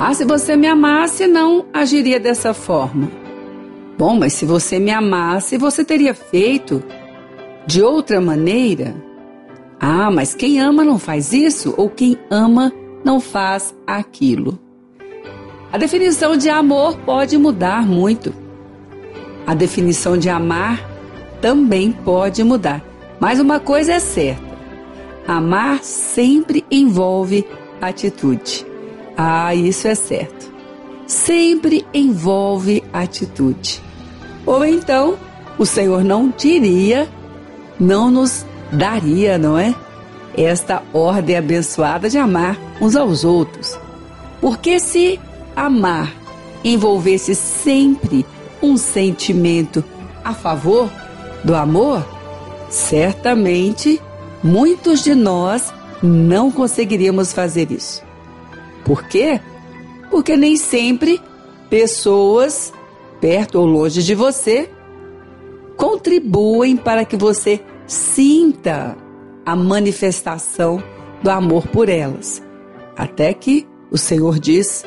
Ah, se você me amasse, não agiria dessa forma. Bom, mas se você me amasse, você teria feito de outra maneira. Ah, mas quem ama não faz isso, ou quem ama não faz aquilo. A definição de amor pode mudar muito. A definição de amar também pode mudar. Mas uma coisa é certa: amar sempre envolve atitude. Ah, isso é certo. Sempre envolve atitude. Ou então, o Senhor não diria, não nos daria, não é? Esta ordem abençoada de amar uns aos outros. Porque se amar envolvesse sempre um sentimento a favor do amor, certamente muitos de nós não conseguiríamos fazer isso. Por quê? Porque nem sempre pessoas perto ou longe de você contribuem para que você sinta a manifestação do amor por elas. Até que o Senhor diz: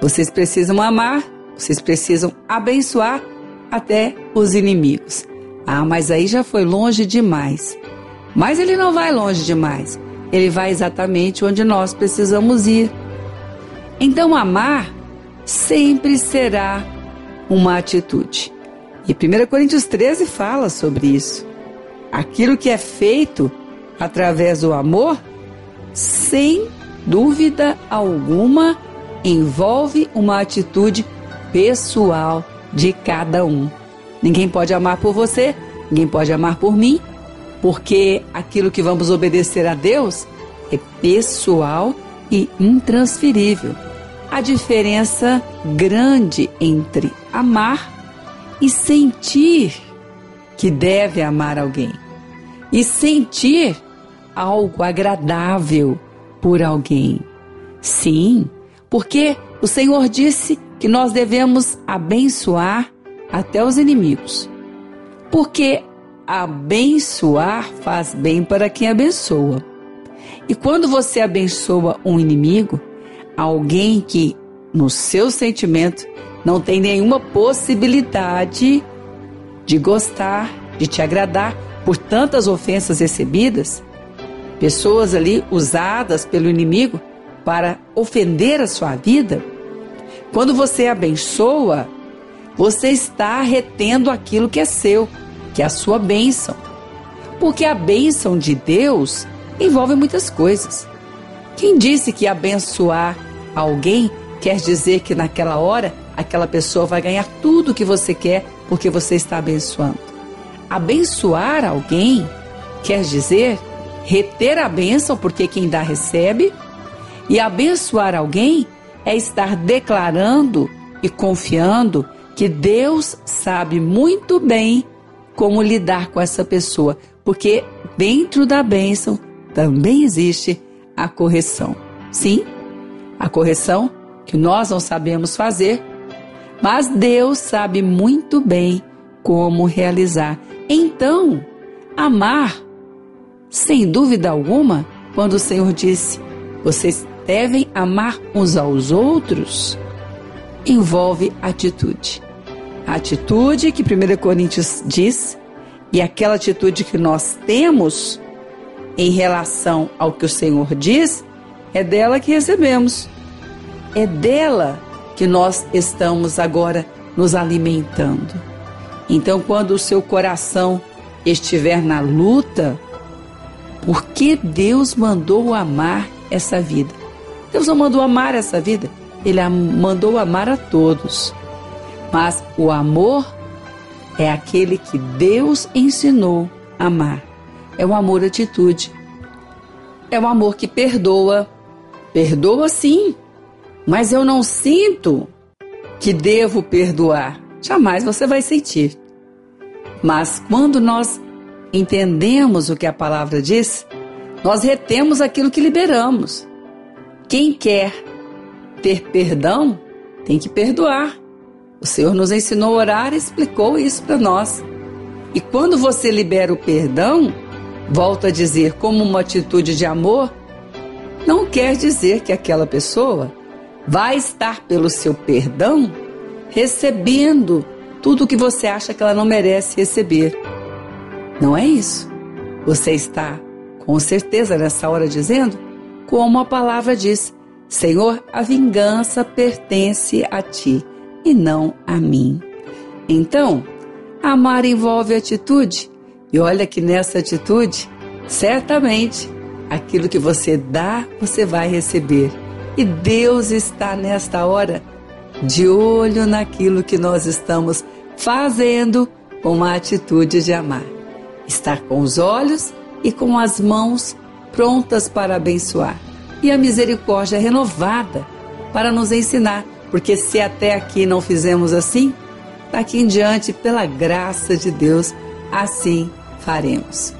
vocês precisam amar, vocês precisam abençoar até os inimigos. Ah, mas aí já foi longe demais. Mas ele não vai longe demais ele vai exatamente onde nós precisamos ir. Então, amar sempre será uma atitude. E 1 Coríntios 13 fala sobre isso. Aquilo que é feito através do amor, sem dúvida alguma, envolve uma atitude pessoal de cada um. Ninguém pode amar por você, ninguém pode amar por mim, porque aquilo que vamos obedecer a Deus é pessoal e intransferível. A diferença grande entre amar e sentir que deve amar alguém e sentir algo agradável por alguém. Sim, porque o Senhor disse que nós devemos abençoar até os inimigos. Porque abençoar faz bem para quem abençoa. E quando você abençoa um inimigo, alguém que no seu sentimento não tem nenhuma possibilidade de gostar, de te agradar por tantas ofensas recebidas, pessoas ali usadas pelo inimigo para ofender a sua vida, quando você abençoa, você está retendo aquilo que é seu que é a sua bênção. Porque a bênção de Deus envolve muitas coisas. Quem disse que abençoar alguém quer dizer que naquela hora aquela pessoa vai ganhar tudo o que você quer porque você está abençoando? Abençoar alguém quer dizer reter a bênção porque quem dá recebe, e abençoar alguém é estar declarando e confiando que Deus sabe muito bem como lidar com essa pessoa, porque dentro da bênção também existe a correção. Sim, a correção que nós não sabemos fazer, mas Deus sabe muito bem como realizar. Então, amar, sem dúvida alguma, quando o Senhor disse: vocês devem amar uns aos outros, envolve atitude. A atitude que 1 Coríntios diz e aquela atitude que nós temos em relação ao que o Senhor diz, é dela que recebemos. É dela que nós estamos agora nos alimentando. Então, quando o seu coração estiver na luta, por que Deus mandou amar essa vida? Deus não mandou amar essa vida, Ele mandou amar a todos. Mas o amor é aquele que Deus ensinou a amar. É o amor atitude. É o amor que perdoa. Perdoa sim, mas eu não sinto que devo perdoar. Jamais você vai sentir. Mas quando nós entendemos o que a palavra diz, nós retemos aquilo que liberamos. Quem quer ter perdão tem que perdoar. O Senhor nos ensinou a orar e explicou isso para nós. E quando você libera o perdão, volto a dizer, como uma atitude de amor, não quer dizer que aquela pessoa vai estar pelo seu perdão recebendo tudo o que você acha que ela não merece receber. Não é isso. Você está com certeza nessa hora dizendo, como a palavra diz: Senhor, a vingança pertence a ti e não a mim. Então, amar envolve atitude, e olha que nessa atitude, certamente, aquilo que você dá, você vai receber. E Deus está nesta hora de olho naquilo que nós estamos fazendo com a atitude de amar. Estar com os olhos e com as mãos prontas para abençoar. E a misericórdia renovada para nos ensinar, porque se até aqui não fizemos assim, daqui em diante, pela graça de Deus, assim faremos.